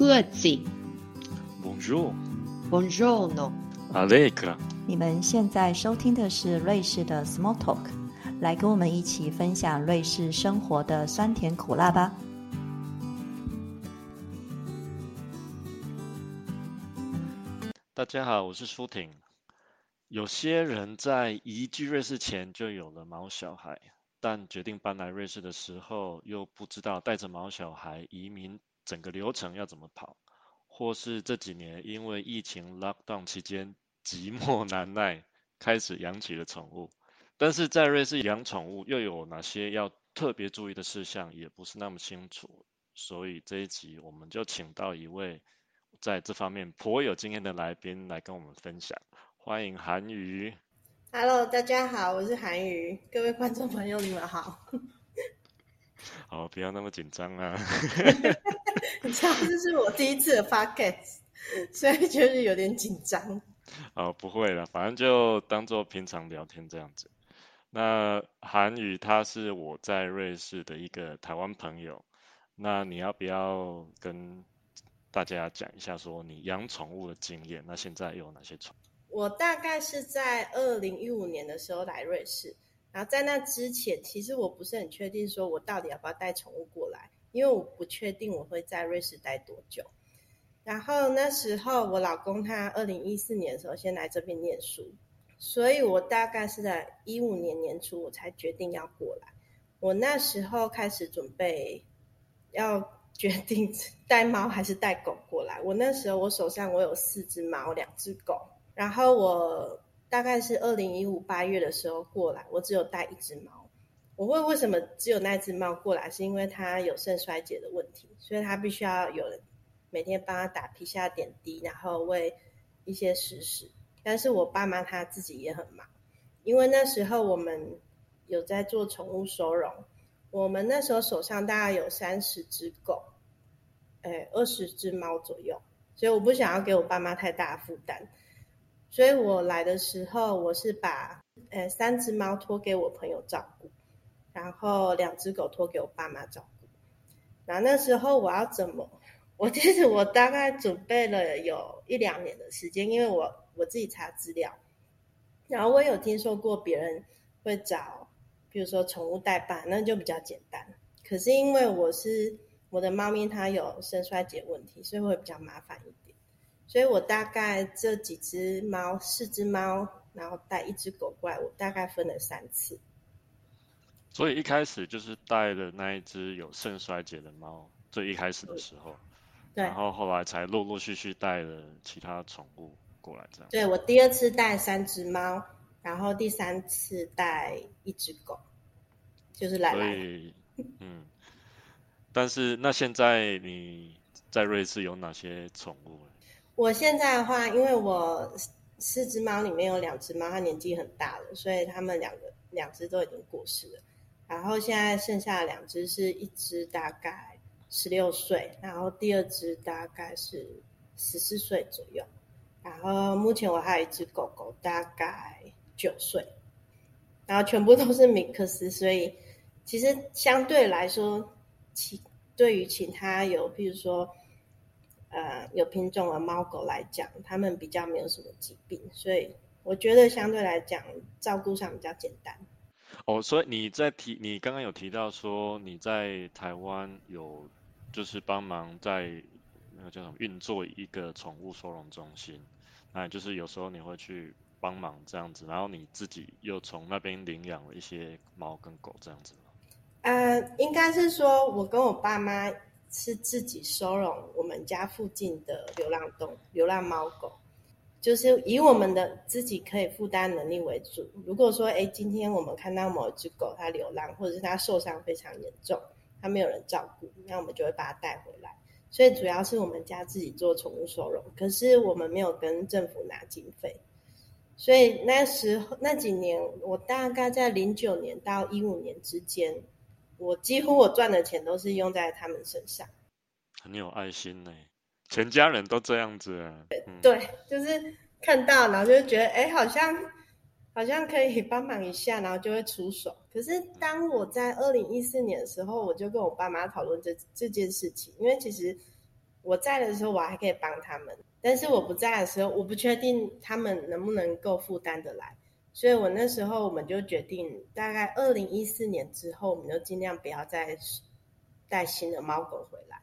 各自。Bonjour, Buongiorno。Allegra。你们现在收听的是瑞士的 Small Talk，来跟我们一起分享瑞士生活的酸甜苦辣吧。大家好，我是舒婷。有些人在移居瑞士前就有了毛小孩，但决定搬来瑞士的时候，又不知道带着毛小孩移民整个流程要怎么跑，或是这几年因为疫情 lockdown 期间寂寞 难耐，开始养起了宠物。但是在瑞士养宠物又有哪些要特别注意的事项，也不是那么清楚，所以这一集我们就请到一位在这方面颇有经验的来宾来跟我们分享。欢迎韩瑜。Hello，大家好，我是韩瑜，各位观众朋友，你们好。好，不要那么紧张啊。你知道这是我第一次的 podcast，所以就是有点紧张。哦，不会了，反正就当做平常聊天这样子。那韩语他是我在瑞士的一个台湾朋友，那你要不要跟大家讲一下，说你养宠物的经验？那现在有哪些宠？我大概是在二零一五年的时候来瑞士，然后在那之前，其实我不是很确定说我到底要不要带宠物过来，因为我不确定我会在瑞士待多久。然后那时候我老公他二零一四年的时候先来这边念书，所以我大概是在一五年年初我才决定要过来。我那时候开始准备要 决定带猫还是带狗过来。我那时候我手上我有四只猫，两只狗。然后我大概是二零一五八月的时候过来，我只有带一只猫。我问为什么只有那只猫过来，是因为它有肾衰竭的问题，所以它必须要有人每天帮它打皮下点滴，然后喂一些食食。但是我爸妈他自己也很忙，因为那时候我们有在做宠物收容，我们那时候手上大概有三十只狗，哎，二十只猫左右，所以我不想要给我爸妈太大负担。所以我来的时候，我是把呃三只猫托给我朋友照顾，然后两只狗托给我爸妈照顾。然后那时候我要怎么？我 其实我大概准备了有一两年的时间，因为我我自己查资料，然后我有听说过别人会找，比如说宠物代办，那就比较简单。可是因为我是我的猫咪它有肾衰竭问题，所以会比较麻烦一点。所以我大概这几只猫，四只猫，然后带一只狗过来，我大概分了三次。所以一开始就是带了那一只有肾衰竭的猫，最一开始的时候，对然后后来才陆陆续续带了其他宠物过来，这样。对我第二次带三只猫，然后第三次带一只狗，就是来所来。以，嗯，但是那现在你在瑞士有哪些宠物？我现在的话，因为我四只猫里面有两只猫，它年纪很大了，所以它们两个两只都已经过世了。然后现在剩下两只是一只大概十六岁，然后第二只大概是十四岁左右。然后目前我还有一只狗狗，大概九岁，然后全部都是米克斯，所以其实相对来说，其对于其他有譬如说呃有品种的猫狗来讲，它们比较没有什么疾病，所以我觉得相对来讲照顾上比较简单。哦，所以你在提，你刚刚有提到说你在台湾有就是帮忙在那个叫什么运作一个宠物收容中心，那就是有时候你会去帮忙这样子，然后你自己又从那边领养了一些猫跟狗这样子吗。呃，应该是说我跟我爸妈是自己收容我们家附近的流浪动流浪猫狗，就是以我们的自己可以负担能力为主。如果说，哎，今天我们看到某一只狗它流浪，或者是它受伤非常严重，它没有人照顾，那我们就会把它带回来。所以主要是我们家自己做宠物收容，可是我们没有跟政府拿经费。所以那时候那几年，我大概在零九年到一五年之间，我几乎我赚的钱都是用在他们身上。很有爱心呢，全家人都这样子啊。对，就是看到，然后就觉得，哎，好像好像可以帮忙一下，然后就会出手。可是当我在二零一四年的时候，我就跟我爸妈讨论这这件事情，因为其实我在的时候我还可以帮他们，但是我不在的时候，我不确定他们能不能够负担得来。所以我那时候我们就决定，大概二零一四年之后，我们就尽量不要再带新的猫狗回来。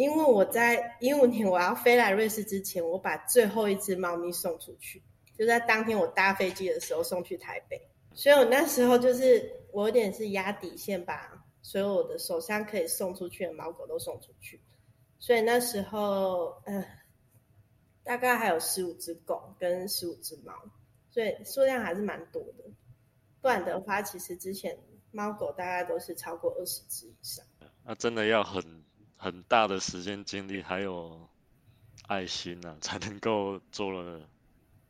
因为我在一五年我要飞来瑞士之前，我把最后一只猫咪送出去，就在当天我搭飞机的时候送去台北。所以我那时候就是我有点是压底线，把所有我的手上可以送出去的猫狗都送出去。所以那时候，呃，大概还有十五只狗跟十五只猫。所以数量还是蛮多的，不然的话，其实之前猫狗大概都是超过二十只以上。那真的要很很大的时间精力，还有爱心啊，才能够做了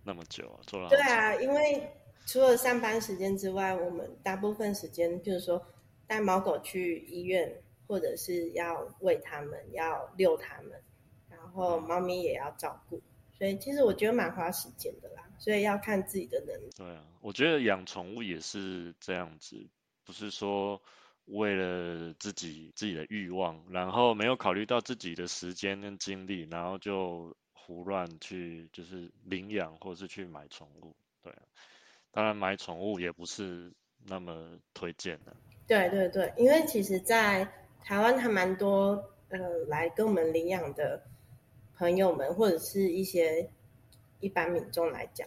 那么久啊，做了。对啊，因为除了上班时间之外，我们大部分时间，譬如说带猫狗去医院，或者是要喂它们，要遛它们，然后猫咪也要照顾。所以其实我觉得蛮花时间的啦，所以要看自己的能力。对啊，我觉得养宠物也是这样子，不是说为了自己自己的欲望，然后没有考虑到自己的时间跟精力，然后就胡乱去就是领养或是去买宠物。对，当然买宠物也不是那么推荐的。对对对，因为其实，在台湾还蛮多呃来跟我们领养的。朋友们或者是一些一般民众来讲，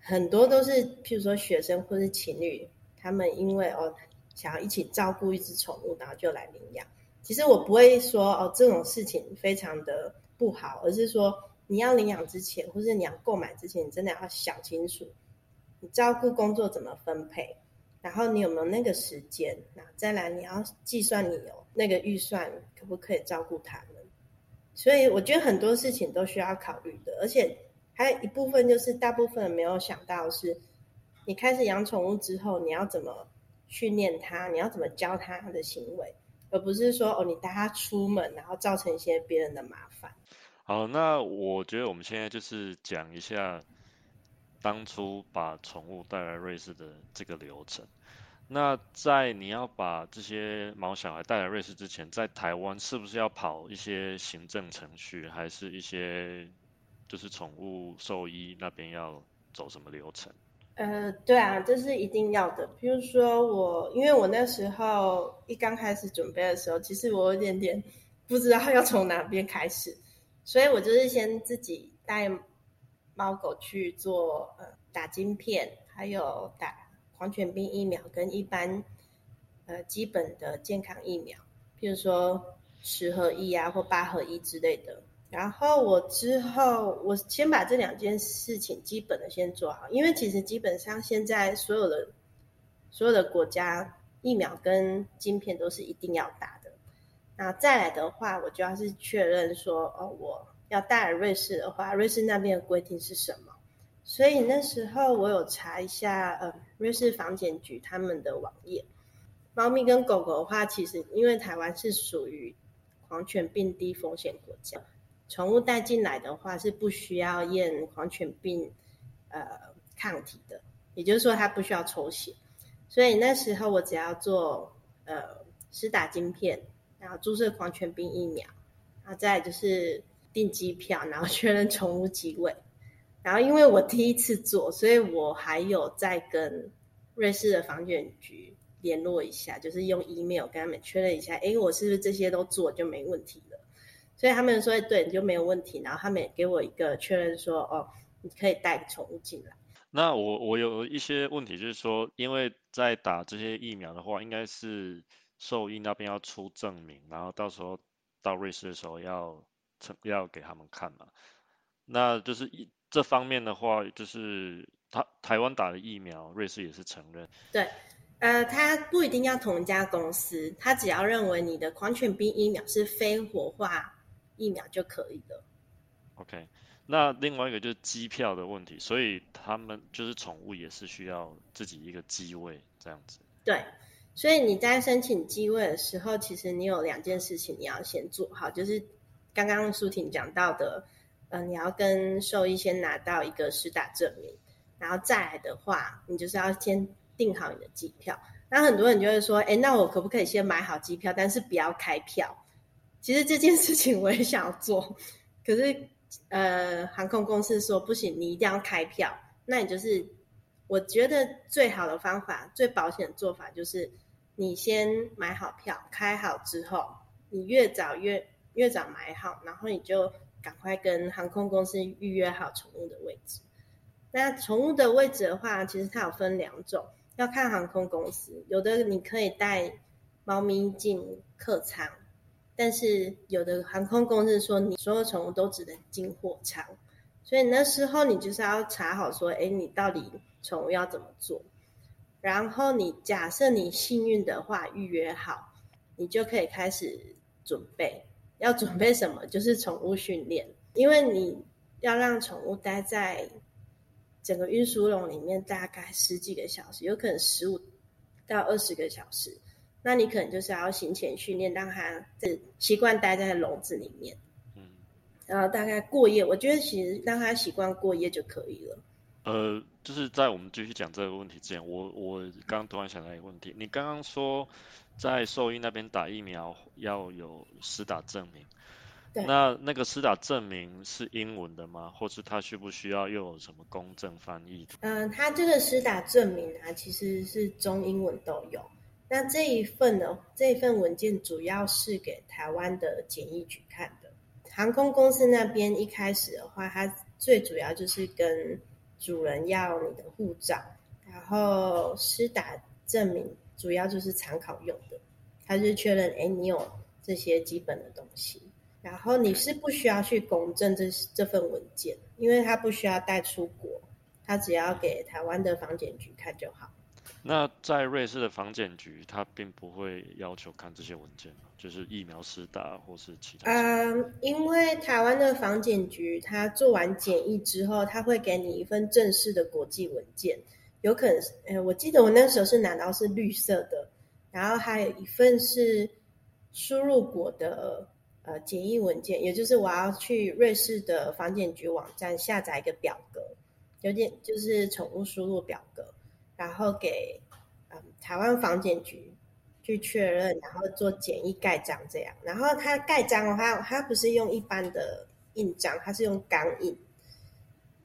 很多都是譬如说学生或是情侣，他们因为哦想要一起照顾一只宠物，然后就来领养。其实我不会说哦这种事情非常的不好，而是说你要领养之前，或是你要购买之前，你真的要想清楚，你照顾工作怎么分配，然后你有没有那个时间，那再来你要计算你有那个预算可不可以照顾他们。所以我觉得很多事情都需要考虑的，而且还有一部分就是大部分没有想到是，你开始养宠物之后，你要怎么训练它，你要怎么教它的行为，而不是说哦，你带它出门，然后造成一些别人的麻烦。好，那我觉得我们现在就是讲一下当初把宠物带来瑞士的这个流程。那在你要把这些毛小孩带来瑞士之前，在台湾是不是要跑一些行政程序，还是一些就是宠物兽医那边要走什么流程？呃，对啊，这是一定要的。比如说我，因为我那时候一刚开始准备的时候，其实我有点点不知道要从哪边开始，所以我就是先自己带猫狗去做呃打晶片，还有打。狂犬病疫苗跟一般呃基本的健康疫苗，譬如说十合一啊或八合一之类的。然后我之后我先把这两件事情基本的先做好，因为其实基本上现在所有的所有的国家疫苗跟晶片都是一定要打的。那再来的话，我就要是确认说哦，我要带来瑞士的话，瑞士那边的规定是什么？所以那时候我有查一下，呃，瑞士防检局他们的网页。猫咪跟狗狗的话，其实因为台湾是属于狂犬病低风险国家，宠物带进来的话是不需要验狂犬病呃抗体的，也就是说它不需要抽血。所以那时候我只要做呃施打晶片，然后注射狂犬病疫苗，然后再就是订机票，然后 确认宠物机位。然后，因为我第一次做，所以我还有在跟瑞士的房检局联络一下，就是用 email 跟他们确认一下，哎，我是不是这些都做就没问题了？所以他们说对，你就没有问题。然后他们也给我一个确认说，哦，你可以带宠物进来。那我我有一些问题，就是说，因为在打这些疫苗的话，应该是兽医那边要出证明，然后到时候到瑞士的时候要成要给他们看嘛。那就是一。这方面的话，就是他台湾打的疫苗，瑞士也是承认。对，呃，他不一定要同一家公司，他只要认为你的狂犬病疫苗是非活化疫苗就可以了。OK，那另外一个就是机票的问题，所以他们就是宠物也是需要自己一个机位这样子。对，所以你在申请机位的时候，其实你有两件事情你要先做好，就是刚刚舒婷讲到的。嗯，你要跟兽医先拿到一个实打证明，然后再来的话，你就是要先订好你的机票。那很多人就会说，哎，那我可不可以先买好机票，但是不要开票？其实这件事情我也想做，可是呃，航空公司说不行，你一定要开票。那你就是，我觉得最好的方法、最保险的做法就是，你先买好票，开好之后，你越早越越早买好，然后你就赶快跟航空公司预约好宠物的位置。那宠物的位置的话，其实它有分两种，要看航空公司，有的你可以带猫咪进客舱。但是有的航空公司说，你所有宠物都只能进货舱，所以那时候你就是要查好说，哎，你到底宠物要怎么做？然后你假设你幸运的话预约好，你就可以开始准备。要准备什么？就是宠物训练，因为你要让宠物待在整个运输笼里面大概十几个小时，有可能十五到二十个小时。那你可能就是要行前训练，让它是习惯待在笼子里面，嗯，然后大概过夜，我觉得其实让它习惯过夜就可以了。呃，就是在我们继续讲这个问题之前，我我刚刚突然想到一个问题，你刚刚说在兽医那边打疫苗要有施打证明，对，那那个施打证明是英文的吗？或是他需不需要又有什么公证翻译？嗯，他这个施打证明啊，其实是中英文都有。那这一份呢？这一份文件主要是给台湾的检疫局看的。航空公司那边一开始的话，它最主要就是跟主人要你的护照，然后施打证明，主要就是参考用的。它是确认，哎，你有这些基本的东西。然后你是不需要去公证这这份文件，因为它不需要带出国，它只要给台湾的防检局看就好。那在瑞士的防检局，他并不会要求看这些文件就是疫苗施打或是其他。嗯，因为台湾的防检局，他做完检疫之后，他会给你一份正式的国际文件，有可能，呃，我记得我那时候是拿到是绿色的，然后还有一份是输入国的呃检疫文件，也就是我要去瑞士的防检局网站下载一个表格，有点就是宠物输入表格。然后给嗯台湾房检局去确认，然后做简易盖章这样。然后他盖章的话，他不是用一般的印章，他是用钢印，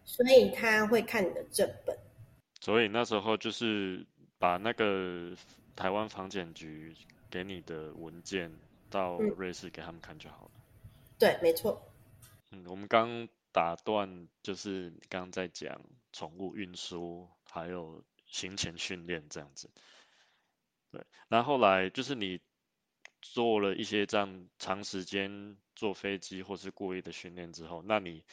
所以他会看你的正本。所以那时候就是把那个台湾房检局给你的文件到瑞士给他们看就好了。对，没错。嗯，我们刚打断，就是刚刚在讲宠物运输，还有。行前训练这样子，对，那后来就是你做了一些这样长时间坐飞机或是故意的训练之后，那你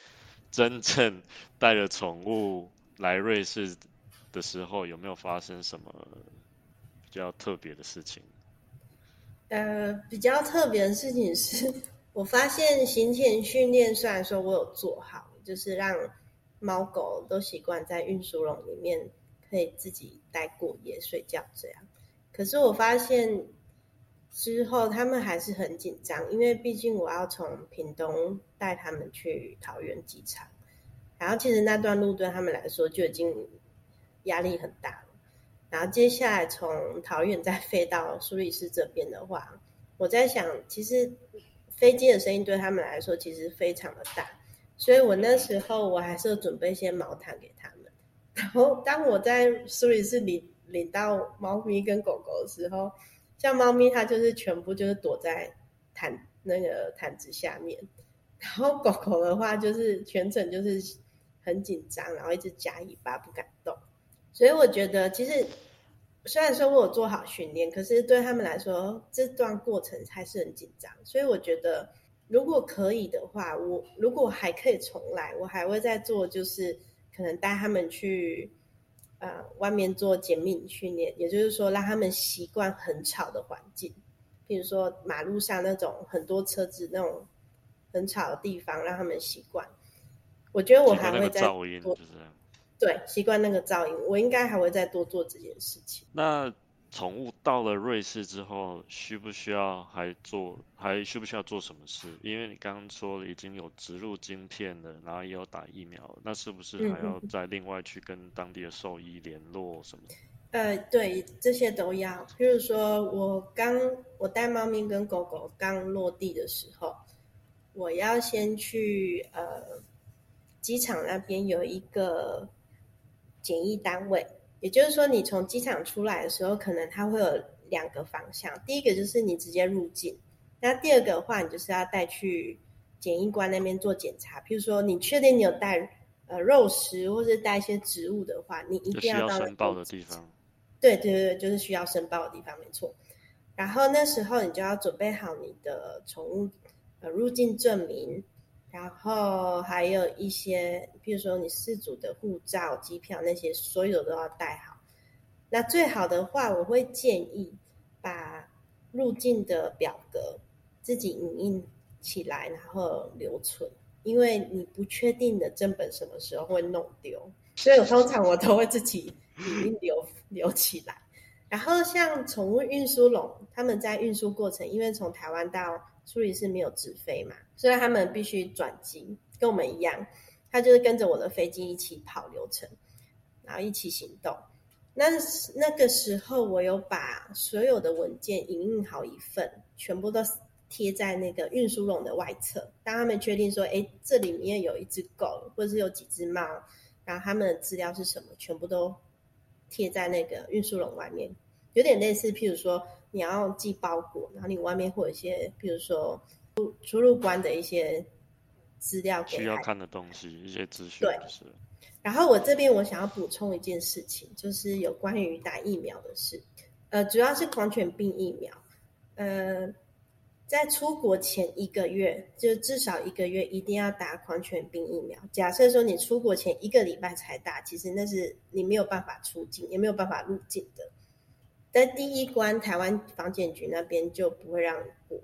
真正带着宠物来瑞士的时候，有没有发生什么比较特别的事情？呃，比较特别的事情是我发现行前训练虽然说我有做好，就是让猫狗都习惯在运输笼里面。可以自己待过夜睡觉这样，可是我发现之后他们还是很紧张，因为毕竟我要从屏东带他们去桃园机场，然后其实那段路对他们来说就已经压力很大了。然后接下来从桃园再飞到苏黎世这边的话，我在想，其实飞机的声音对他们来说其实非常的大，所以我那时候我还是准备一些毛毯给他。然后，当我在苏黎世领领到猫咪跟狗狗的时候，像猫咪它就是全部就是躲在毯那个毯子下面，然后狗狗的话就是全程就是很紧张，然后一直夹尾巴不敢动。所以我觉得，其实虽然说我有做好训练，可是对他们来说这段过程还是很紧张。所以我觉得，如果可以的话，我如果还可以重来，我还会再做，就是。可能带他们去，呃，外面做减敏训练，也就是说，让他们习惯很吵的环境，比如说马路上那种很多车子那种很吵的地方，让他们习惯。我觉得我还会再多，对，习惯那个噪音，我应该还会再多做这件事情。那。宠物到了瑞士之后，需不需要还做，还需不需要做什么事？因为你刚刚说已经有植入晶片了，然后也有打疫苗，那是不是还要再另外去跟当地的兽医联络什么？呃，对，这些都要。譬如说，我刚我带猫咪跟狗狗刚落地的时候，我要先去呃机场那边有一个检疫单位，也就是说，你从机场出来的时候，可能它会有两个方向。第一个就是你直接入境，那第二个的话，你就是要带去检疫官那边做检查。譬如说，你确定你有带呃肉食或者带一些植物的话，你一定要到申报的地方。对对对，就是需要申报的地方，没错。然后那时候你就要准备好你的宠物呃入境证明，然后还有一些，比如说你四组的护照、机票那些，所有都要带好。那最好的话，我会建议把入境的表格自己影印起来，然后留存，因为你不确定的正本什么时候会弄丢，所以我通常我都会自己影印留。留起来，然后像宠物运输笼，他们在运输过程，因为从台湾到苏黎世没有直飞嘛，所以他们必须转机，跟我们一样，他就是跟着我的飞机一起跑流程，然后一起行动。那那个时候，我有把所有的文件影印好一份，全部都贴在那个运输笼的外侧。当他们确定说，哎，这里面有一只狗，或者是有几只猫，然后他们的资料是什么，全部都。贴在那个运输笼外面，有点类似，譬如说你要寄包裹，然后你外面会有一些，譬如说出出入关的一些资料，需要看的东西，一些资讯。对。然后我这边我想要补充一件事情，就是有关于打疫苗的事，呃，主要是狂犬病疫苗，呃。在出国前一个月，就至少一个月一定要打狂犬病疫苗。假设说你出国前一个礼拜才打，其实那是你没有办法出境，也没有办法入境的。在第一关，台湾防检局那边就不会让你过，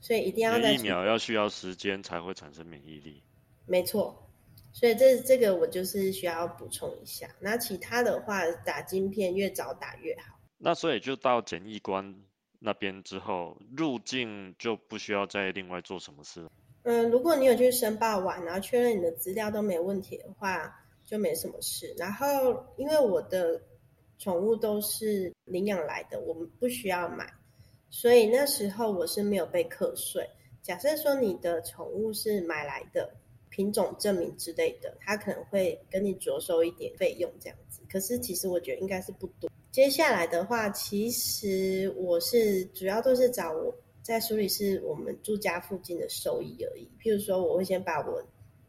所以一定要在疫苗要需要时间才会产生免疫力。没错，所以这这个我就是需要补充一下。那其他的话，打晶片越早打越好。那所以就到检疫关。那边之后入境就不需要再另外做什么事了。嗯，如果你有去申报完，然后确认你的资料都没问题的话，就没什么事。然后因为我的宠物都是领养来的，我们不需要买，所以那时候我是没有被课税。假设说你的宠物是买来的，品种证明之类的，他可能会跟你着收一点费用这样子。可是其实我觉得应该是不多。接下来的话，其实我是主要都是找我在苏黎世我们住家附近的兽医而已。譬如说，我会先把我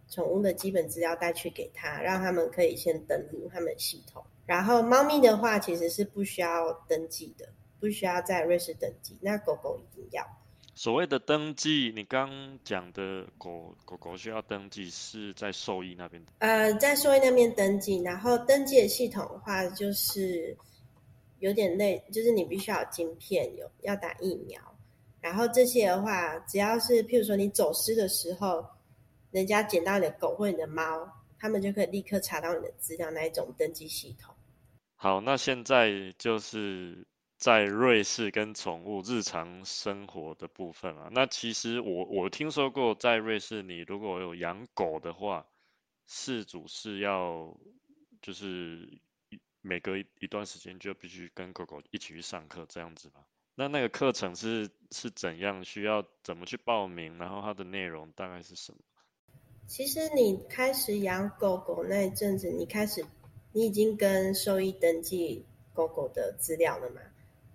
宠物的基本资料带去给他，让他们可以先登录他们系统。然后猫咪的话，其实是不需要登记的，不需要在瑞士登记。那狗狗一定要。所谓的登记，你刚讲的狗狗狗需要登记，是在兽医那边？呃，在兽医那边登记，然后登记的系统的话，就是。有点累，就是你必须要有晶片，有要打疫苗，然后这些的话，只要是譬如说你走失的时候，人家捡到你的狗或你的猫，他们就可以立刻查到你的资料，那一种登记系统。好，那现在就是在瑞士跟宠物日常生活的部分啊。那其实我我听说过，在瑞士你如果有养狗的话，事主是要就是。每隔一段时间就必须跟狗狗一起去上课，这样子吧。那那个课程是是怎样？需要怎么去报名？然后它的内容大概是什么？其实你开始养狗狗那一阵子，你开始你已经跟兽医登记狗狗的资料了嘛？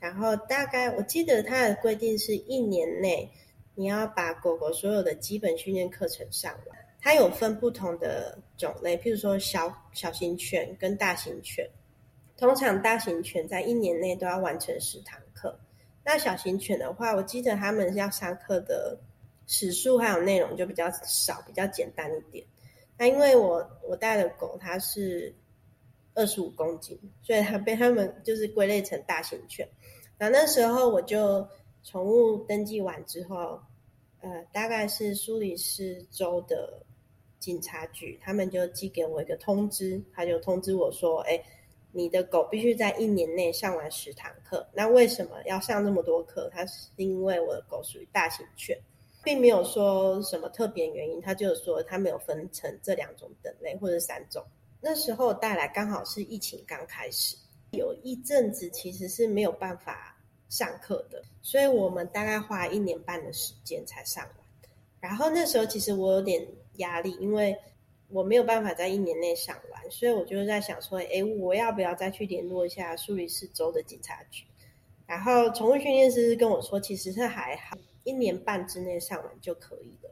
然后大概我记得它的规定是一年内你要把狗狗所有的基本训练课程上完。它有分不同的种类，譬如说小小型犬跟大型犬。通常大型犬在一年内都要完成十堂课，那小型犬的话，我记得他们要上课的时数还有内容就比较少，比较简单一点。那因为我我带的狗它是二十五公斤，所以它被他们就是归类成大型犬。那那时候我就宠物登记完之后，呃，大概是苏黎世州的警察局，他们就寄给我一个通知，他就通知我说，哎。你的狗必须在一年内上完十堂课。那为什么要上这么多课？它是因为我的狗属于大型犬，并没有说什么特别原因。它就是说它没有分成这两种等类或者三种。那时候带来刚好是疫情刚开始，有一阵子其实是没有办法上课的，所以我们大概花一年半的时间才上完。然后那时候其实我有点压力，因为我没有办法在一年内上完，所以我就在想说，哎，我要不要再去联络一下苏黎世州的警察局？然后宠物训练师跟我说，其实是还好，一年半之内上完就可以了。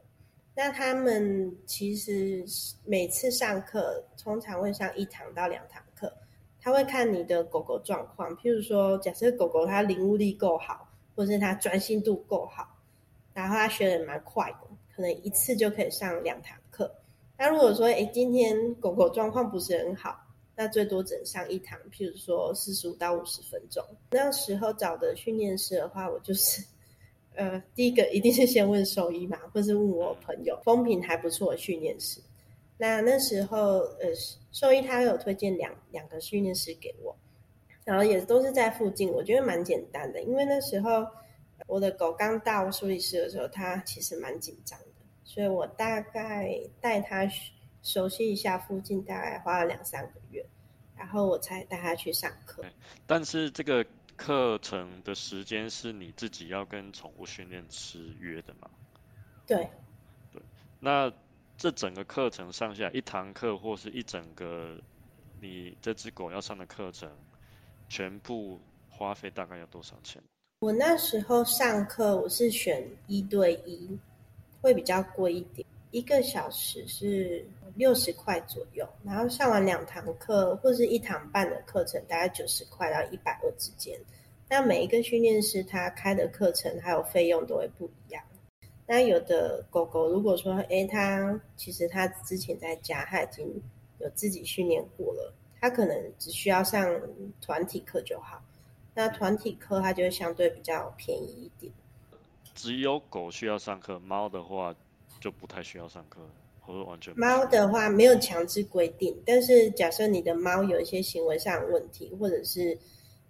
那他们其实每次上课通常会上一堂到两堂课，他会看你的狗狗状况。譬如说，假设狗狗它领悟力够好，或者是它专心度够好，然后它学的蛮快的，可能一次就可以上两堂课。那如果说，哎，今天狗狗状况不是很好，那最多只能上一堂，譬如说四十五到五十分钟。那时候找的训练师的话，我就是。呃，第一个一定是先问兽医嘛，或是问我朋友，风评还不错的训练师。那那时候，呃，兽医他有推荐两两个训练师给我，然后也都是在附近，我觉得蛮简单的。因为那时候我的狗刚到苏黎世的时候，它其实蛮紧张的，所以我大概带它熟悉一下附近，大概花了两三个月，然后我才带它去上课。但是这个。课程的时间是你自己要跟宠物训练师约的吗？对，对。那这整个课程上下一堂课或是一整个你这只狗要上的课程，全部花费大概要多少钱？我那时候上课我是选一对一，会比较贵一点，一个小时是六十块左右，然后上完两堂课或是一堂半的课程，大概九十块到一百二之间。那每一个训练师他开的课程还有费用都会不一样。那有的狗狗如果说，哎，它其实它之前在家它已经有自己训练过了，它可能只需要上团体课就好。那团体课它就会相对比较便宜一点。只有狗需要上课，猫的话就不太需要上课，或者完全。猫的话没有强制规定，但是假设你的猫有一些行为上的问题，或者是。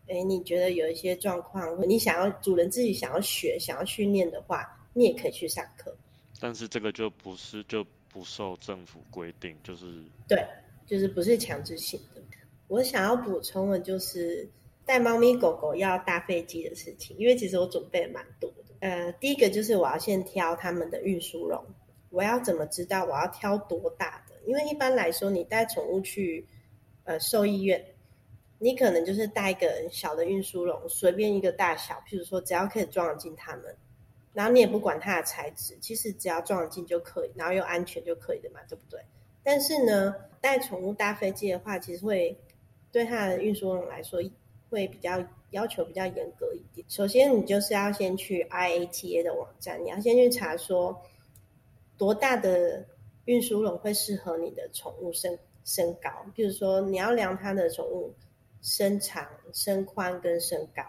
哎，你觉得有一些状况，或你想要主人自己想要学、想要训练的话，你也可以去上课。但是这个就不是就不受政府规定，就是对，就是不是强制性的。我想要补充的就是带猫咪狗狗要搭飞机的事情，因为其实我准备蛮多的。呃，第一个就是我要先挑他们的运输笼，我要怎么知道我要挑多大的？因为一般来说，你带宠物去呃兽医院。你可能就是带一个小的运输笼，随便一个大小，譬如说只要可以装得进它们，然后你也不管它的材质，其实只要装得进就可以，然后又安全就可以的嘛，对不对？但是呢，带宠物搭飞机的话，其实会对它的运输笼来说会比较要求比较严格一点。首先，你就是要先去 IATA 的网站，你要先去查说多大的运输笼会适合你的宠物身身高，譬如说你要量它的宠物。身长、身宽跟身高，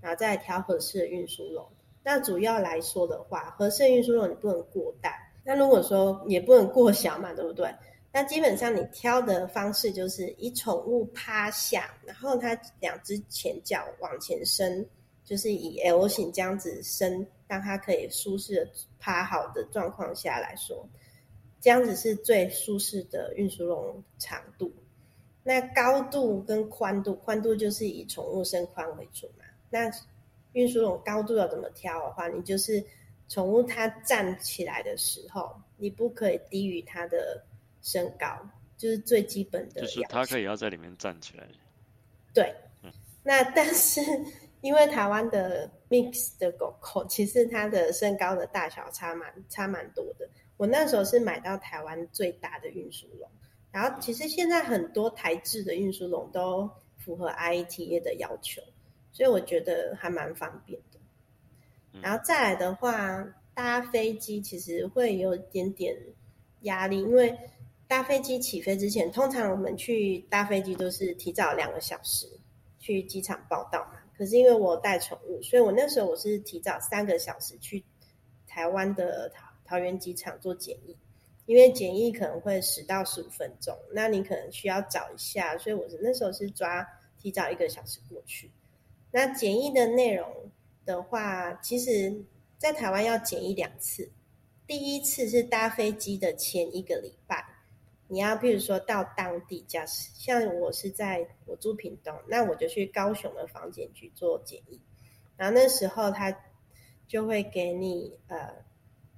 然后再挑合适的运输笼。那主要来说的话，合适的运输笼你不能过大，那如果说也不能过小嘛，对不对？那基本上你挑的方式就是以宠物趴下，然后它两只前脚往前伸，就是以 L 型这样子伸，让它可以舒适的趴好的状况下来说，这样子是最舒适的运输笼长度。那高度跟宽度，宽度就是以宠物身宽为主嘛。那运输笼高度要怎么挑的话，你就是宠物它站起来的时候，你不可以低于它的身高，就是最基本的。就是它可以要在里面站起来。对。那但是因为台湾的 mix 的狗狗，其实它的身高的大小差蛮差蛮多的。我那时候是买到台湾最大的运输笼。然后，其实现在很多台制的运输笼都符合 IETA 的要求，所以我觉得还蛮方便的。然后再来的话，搭飞机其实会有一点点压力，因为搭飞机起飞之前，通常我们去搭飞机都是提早两个小时去机场报到嘛。可是因为我带宠物，所以我那时候我是提早三个小时去台湾的桃桃园机场做检疫。因为检疫可能会十到十五分钟，那你可能需要找一下，所以我是那时候是抓提早一个小时过去。那检疫的内容的话，其实在台湾要检疫两次，第一次是搭飞机的前一个礼拜，你要譬如说到当地，假设像我是在我住屏东，那我就去高雄的房检局做检疫，然后那时候他就会给你呃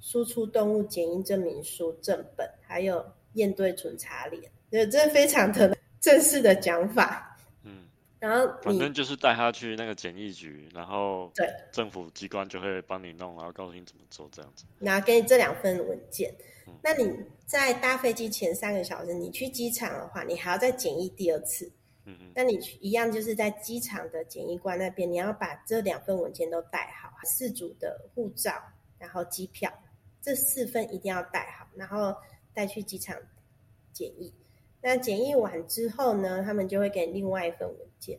输出动物检疫证明书正本，还有验对准查脸，对，这非常的正式的讲法。嗯，然后反正就是带他去那个检疫局，然后对，政府机关就会帮你弄，然后告诉你怎么做这样子。然后给你这两份文件嗯。那你在搭飞机前三个小时，你去机场的话，你还要再检疫第二次。嗯嗯，那你去一样就是在机场的检疫官那边，你要把这两份文件都带好，四组的护照，然后机票，这四份一定要带好，然后带去机场检疫。那检疫完之后呢，他们就会给另外一份文件。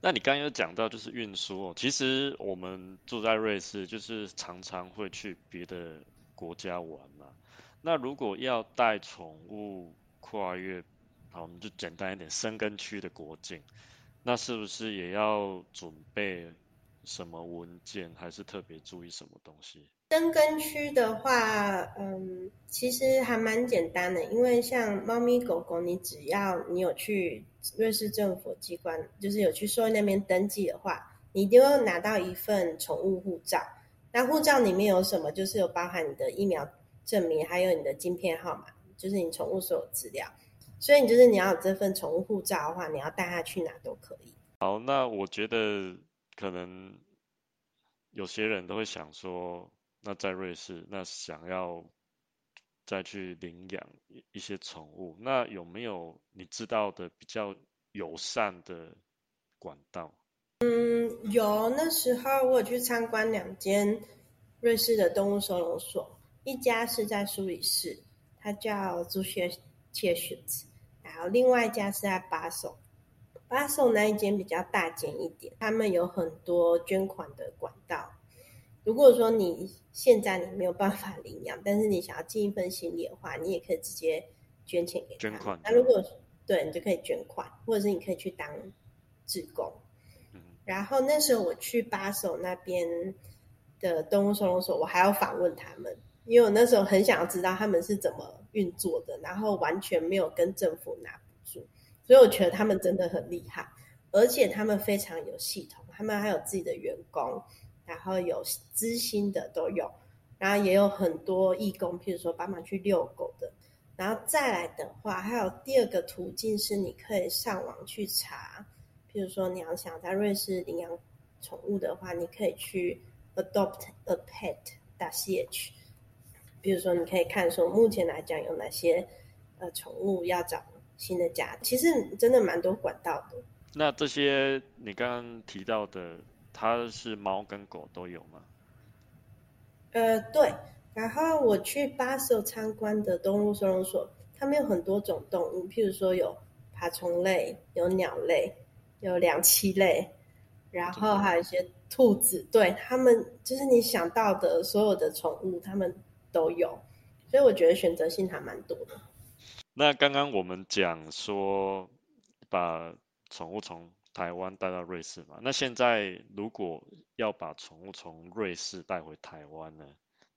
那你刚刚有讲到就是运输哦，其实我们住在瑞士，就是常常会去别的国家玩嘛。那如果要带宠物跨越，好，我们就简单一点，深根区的国境，那是不是也要准备什么文件，还是特别注意什么东西？深根区的话，嗯，其实还蛮简单的，因为像猫咪狗狗，你只要你有去瑞士政府机关，就是有去兽医那边登记的话，你一定会拿到一份宠物护照。那护照里面有什么？就是有包含你的疫苗证明，还有你的晶片号码，就是你宠物所有资料。所以你就是你要有这份宠物护照的话，你要带它去哪都可以。好，那我觉得可能有些人都会想说，那在瑞士，那想要再去领养一些宠物，那有没有你知道的比较友善的管道？嗯，有那时候我有去参观两间瑞士的动物收容所，一家是在苏黎世，它叫朱雀切雪子，然后另外一家是在巴首。巴首那一间比较大间一点，他们有很多捐款的管道。如果说你现在你没有办法领养，但是你想要尽一份心力的话，你也可以直接捐钱给他捐款那如果对你就可以捐款，或者是你可以去当志工。然后那时候我去巴首那边的动物收容所，我还要访问他们，因为我那时候很想要知道他们是怎么运作的，然后完全没有跟政府拿补助，所以我觉得他们真的很厉害，而且他们非常有系统，他们还有自己的员工，然后有知心的都有，然后也有很多义工，譬如说帮忙去遛狗的。然后再来的话，还有第二个途径是你可以上网去查，譬如说你要想在瑞士领养宠物的话，你可以去 adopt a pet. ch。比如说，你可以看说目前来讲有哪些呃宠物要找新的家，其实真的蛮多管道的。那这些你刚刚提到的，它是猫跟狗都有吗？呃，对。然后我去巴塞参观的动物收容所，他们有很多种动物，譬如说有爬虫类、有鸟类、有两栖类，然后还有一些兔子。对他们，就是你想到的所有的宠物，他们都有。所以我觉得选择性还蛮多的。那刚刚我们讲说把宠物从台湾带到瑞士嘛，那现在如果要把宠物从瑞士带回台湾呢？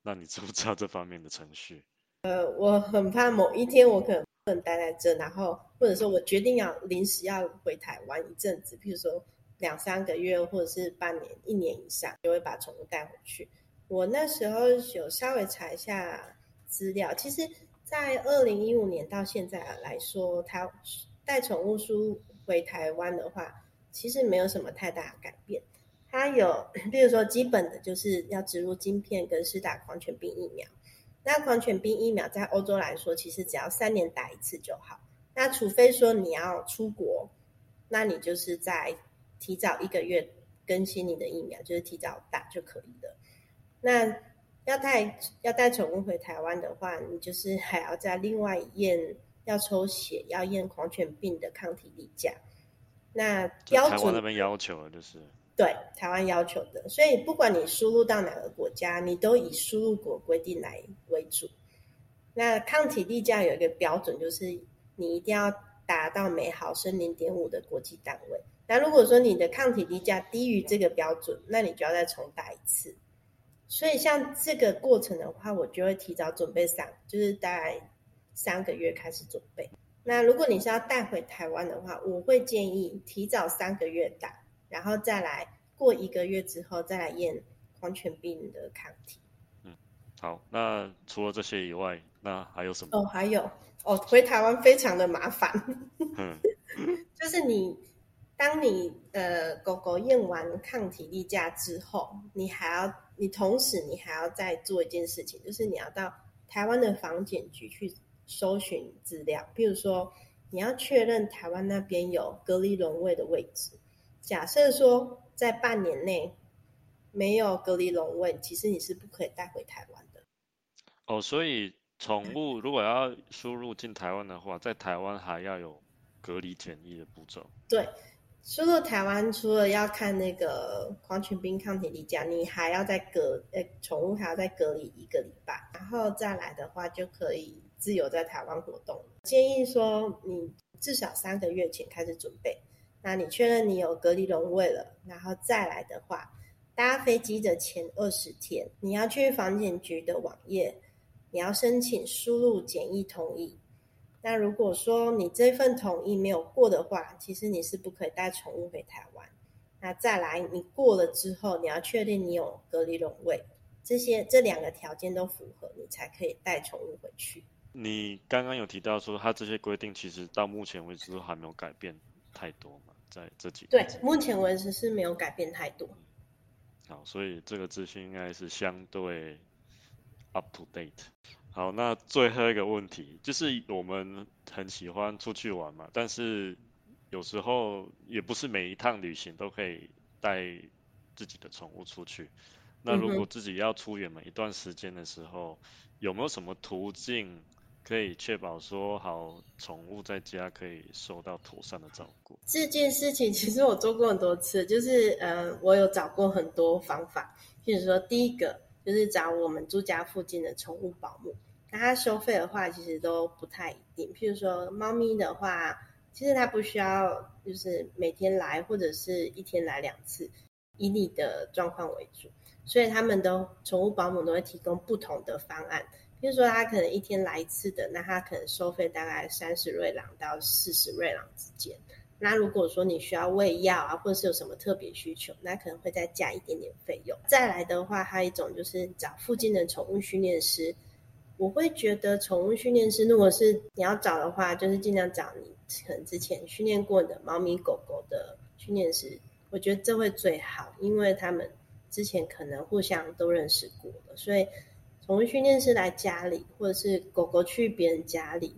那你知不知道这方面的程序？呃，我很怕某一天我可能不能待在这，然后或者说我决定要临时要回台湾一阵子，譬如说两三个月或者是半年、一年以上，就会把宠物带回去。我那时候有稍微查一下资料，其实，在二零一五年到现在来说，它带宠物书回台湾的话，其实没有什么太大的改变。它有，比如说基本的就是要植入晶片跟施打狂犬病疫苗。那狂犬病疫苗在欧洲来说，其实只要三年打一次就好。那除非说你要出国，那你就是在提早一个月更新你的疫苗，就是提早打就可以了。那要带要带宠物回台湾的话，你就是还要再另外验，要抽血，要验狂犬病的抗体例假。那标准台湾那边要求就是。对台湾要求的，所以不管你输入到哪个国家，你都以输入国规定来为主。那抗体例假有一个标准，就是你一定要达到每毫升零点五的国际单位。那如果说你的抗体例假低于这个标准，那你就要再重打一次。所以像这个过程的话，我就会提早准备上，就是大概三个月开始准备。那如果你是要带回台湾的话，我会建议提早三个月打，然后再来过一个月之后再来验狂犬病的抗体。嗯，好，那除了这些以外，那还有什么？哦，还有哦，回台湾非常的麻烦。嗯，就是你当你呃狗狗验完抗体例假之后，你还要你同时你还要再做一件事情，就是你要到台湾的防检局去。搜寻资料，譬如说，你要确认台湾那边有隔离笼位的位置。假设说在半年内没有隔离笼位，其实你是不可以带回台湾的。哦，所以宠物如果要输入进台湾的话，在台湾还要有隔离检疫的步骤。对，输入台湾除了要看那个狂犬病抗体例假，你还要再隔，呃，宠物还要再隔离一个礼拜，然后再来的话就可以。自由在台湾活动，建议说你至少三个月前开始准备。那你确认你有隔离笼位了，然后再来的话，搭飞机的前二十天，你要去房检局的网页，你要申请输入检疫同意。那如果说你这份同意没有过的话，其实你是不可以带宠物回台湾。那再来，你过了之后，你要确定你有隔离笼位，这些这两个条件都符合，你才可以带宠物回去。你刚刚有提到说，它这些规定其实到目前为止都还没有改变太多嘛，在这几对，目前为止是没有改变太多。好，所以这个资讯应该是相对 up to date。好，那最后一个问题就是，我们很喜欢出去玩嘛，但是有时候也不是每一趟旅行都可以带自己的宠物出去。那如果自己要出远门一段时间的时候，有没有什么途径？可以确保说好宠物在家可以受到妥善的照顾。这件事情其实我做过很多次，就是呃，我有找过很多方法。譬如说，第一个就是找我们住家附近的宠物保姆，那它收费的话其实都不太一定。譬如说，猫咪的话，其实它不需要就是每天来，或者是一天来两次，以你的状况为主。所以他们的宠物保姆都会提供不同的方案。比如说，他可能一天来一次的，那他可能收费大概三十瑞郎到四十瑞郎之间。那如果说你需要喂药啊，或者是有什么特别需求，那可能会再加一点点费用。再来的话，还有一种就是找附近的宠物训练师。我会觉得宠物训练师，如果是你要找的话，就是尽量找你可能之前训练过的猫咪狗狗的训练师。我觉得这会最好，因为他们之前可能互相都认识过了，所以。宠物训练师来家里，或者是狗狗去别人家里，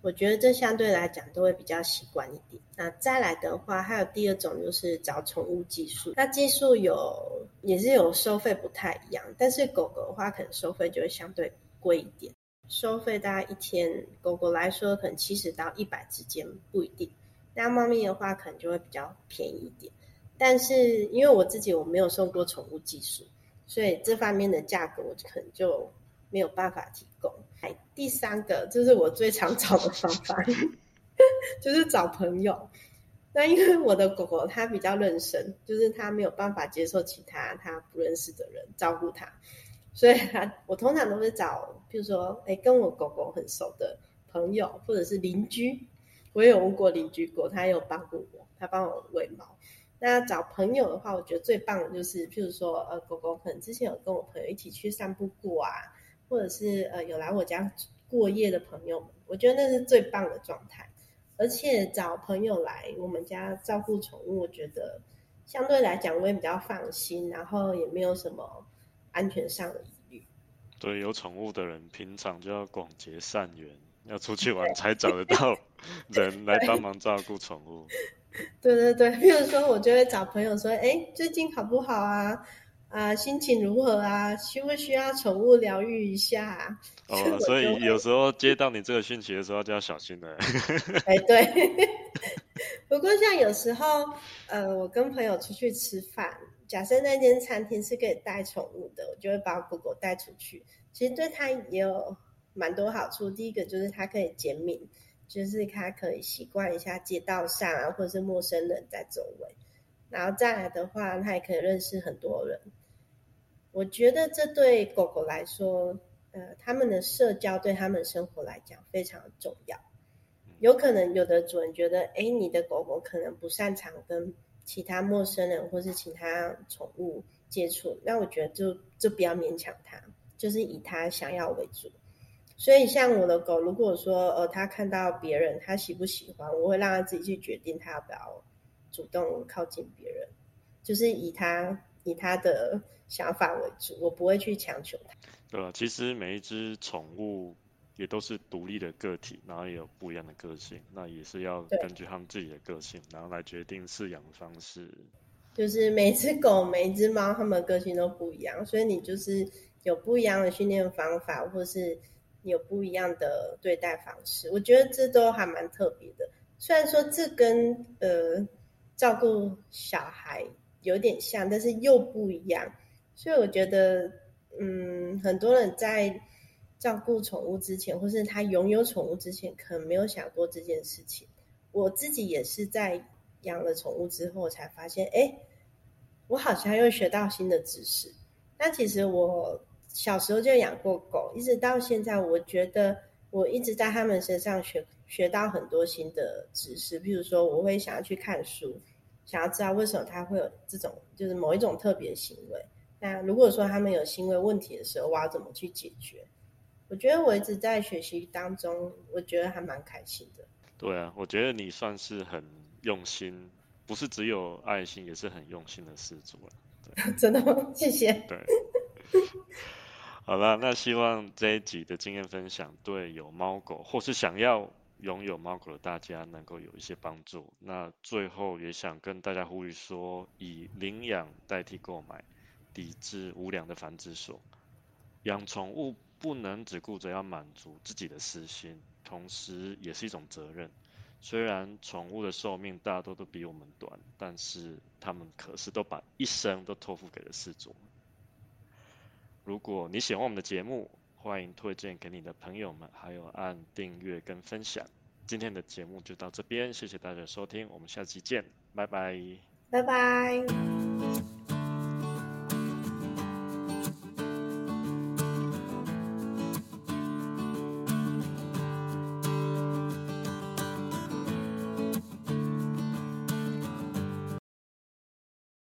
我觉得这相对来讲都会比较习惯一点。那再来的话，还有第二种就是找宠物技术，那技术有也是有收费不太一样，但是狗狗的话可能收费就会相对贵一点，收费大概一天狗狗来说可能七十到一百之间不一定，那猫咪的话可能就会比较便宜一点。但是因为我自己我没有受过宠物技术。所以这方面的价格我可能就没有办法提供。第三个就是我最常找的方法，就是找朋友。那因为我的狗狗它比较认生，就是它没有办法接受其他它不认识的人照顾它，所以它我通常都是找，比如说，哎，跟我狗狗很熟的朋友或者是邻居。我也有问过邻居过，他有帮过我，他帮我喂猫。那找朋友的话，我觉得最棒的就是，譬如说，呃，狗狗可能之前有跟我朋友一起去散步过啊，或者是呃有来我家过夜的朋友们，我觉得那是最棒的状态。而且找朋友来我们家照顾宠物，我觉得相对来讲我也比较放心，然后也没有什么安全上的疑虑。对，有宠物的人平常就要广结善缘，要出去玩才找得到 人来帮忙照顾宠物。对对对，比如说我就会找朋友说，哎，最近好不好啊？啊，心情如何啊？需不需要宠物疗愈一下？哦，所以有时候接到你这个讯息的时候就要小心了。哎，对。不过像有时候，呃，我跟朋友出去吃饭，假设那间餐厅是可以带宠物的，我就会把狗狗带出去。其实对它也有蛮多好处。第一个就是它可以减敏。就是它可以习惯一下街道上啊，或者是陌生人在周围，然后再来的话，它也可以认识很多人。我觉得这对狗狗来说呃，他们的社交对他们生活来讲非常重要。有可能有的主人觉得，哎，你的狗狗可能不擅长跟其他陌生人或是其他宠物接触，那我觉得就就不要勉强它，就是以它想要为主。所以像我的狗，如果说呃，它看到别人，它喜不喜欢，我会让它自己去决定，它要不要主动靠近别人，就是以它以它的想法为主，我不会去强求它。对啊，其实每一只宠物也都是独立的个体，然后也有不一样的个性，那也是要根据他们自己的个性，然后来决定饲养方式。就是每只狗、每一只猫，它们的个性都不一样，所以你就是有不一样的训练方法，或是有不一样的对待方式。我觉得这都还蛮特别的。虽然说这跟呃照顾小孩有点像，但是又不一样。所以我觉得。嗯，很多人在照顾宠物之前，或是他拥有宠物之前，可能没有想过这件事情。我自己也是在养了宠物之后，才发现，哎，我好像又学到新的知识。但其实我小时候就养过狗，一直到现在，我觉得我一直在他们身上学学到很多新的知识。譬如说，我会想要去看书，想要知道为什么它会有这种，就是某一种特别行为。那如果说他们有行为问题的时候，我要怎么去解决？我觉得我一直在学习当中，我觉得还蛮开心的。对啊，我觉得你算是很用心，不是只有爱心，也是很用心的事主了。真的吗？谢谢。对。好了，那希望这一集的经验分享对有猫狗或是想要拥有猫狗的大家能够有一些帮助。那最后也想跟大家呼吁说，以领养代替购买。抵制无良的繁殖所，养宠物不能只顾着要满足自己的私心，同时也是一种责任。虽然宠物的寿命大多都比我们短，但是他们可是都把一生都托付给了饲主。如果你喜欢我们的节目，欢迎推荐给你的朋友们，还有按订阅跟分享。今天的节目就到这边，谢谢大家收听，我们下期见，拜拜，拜拜。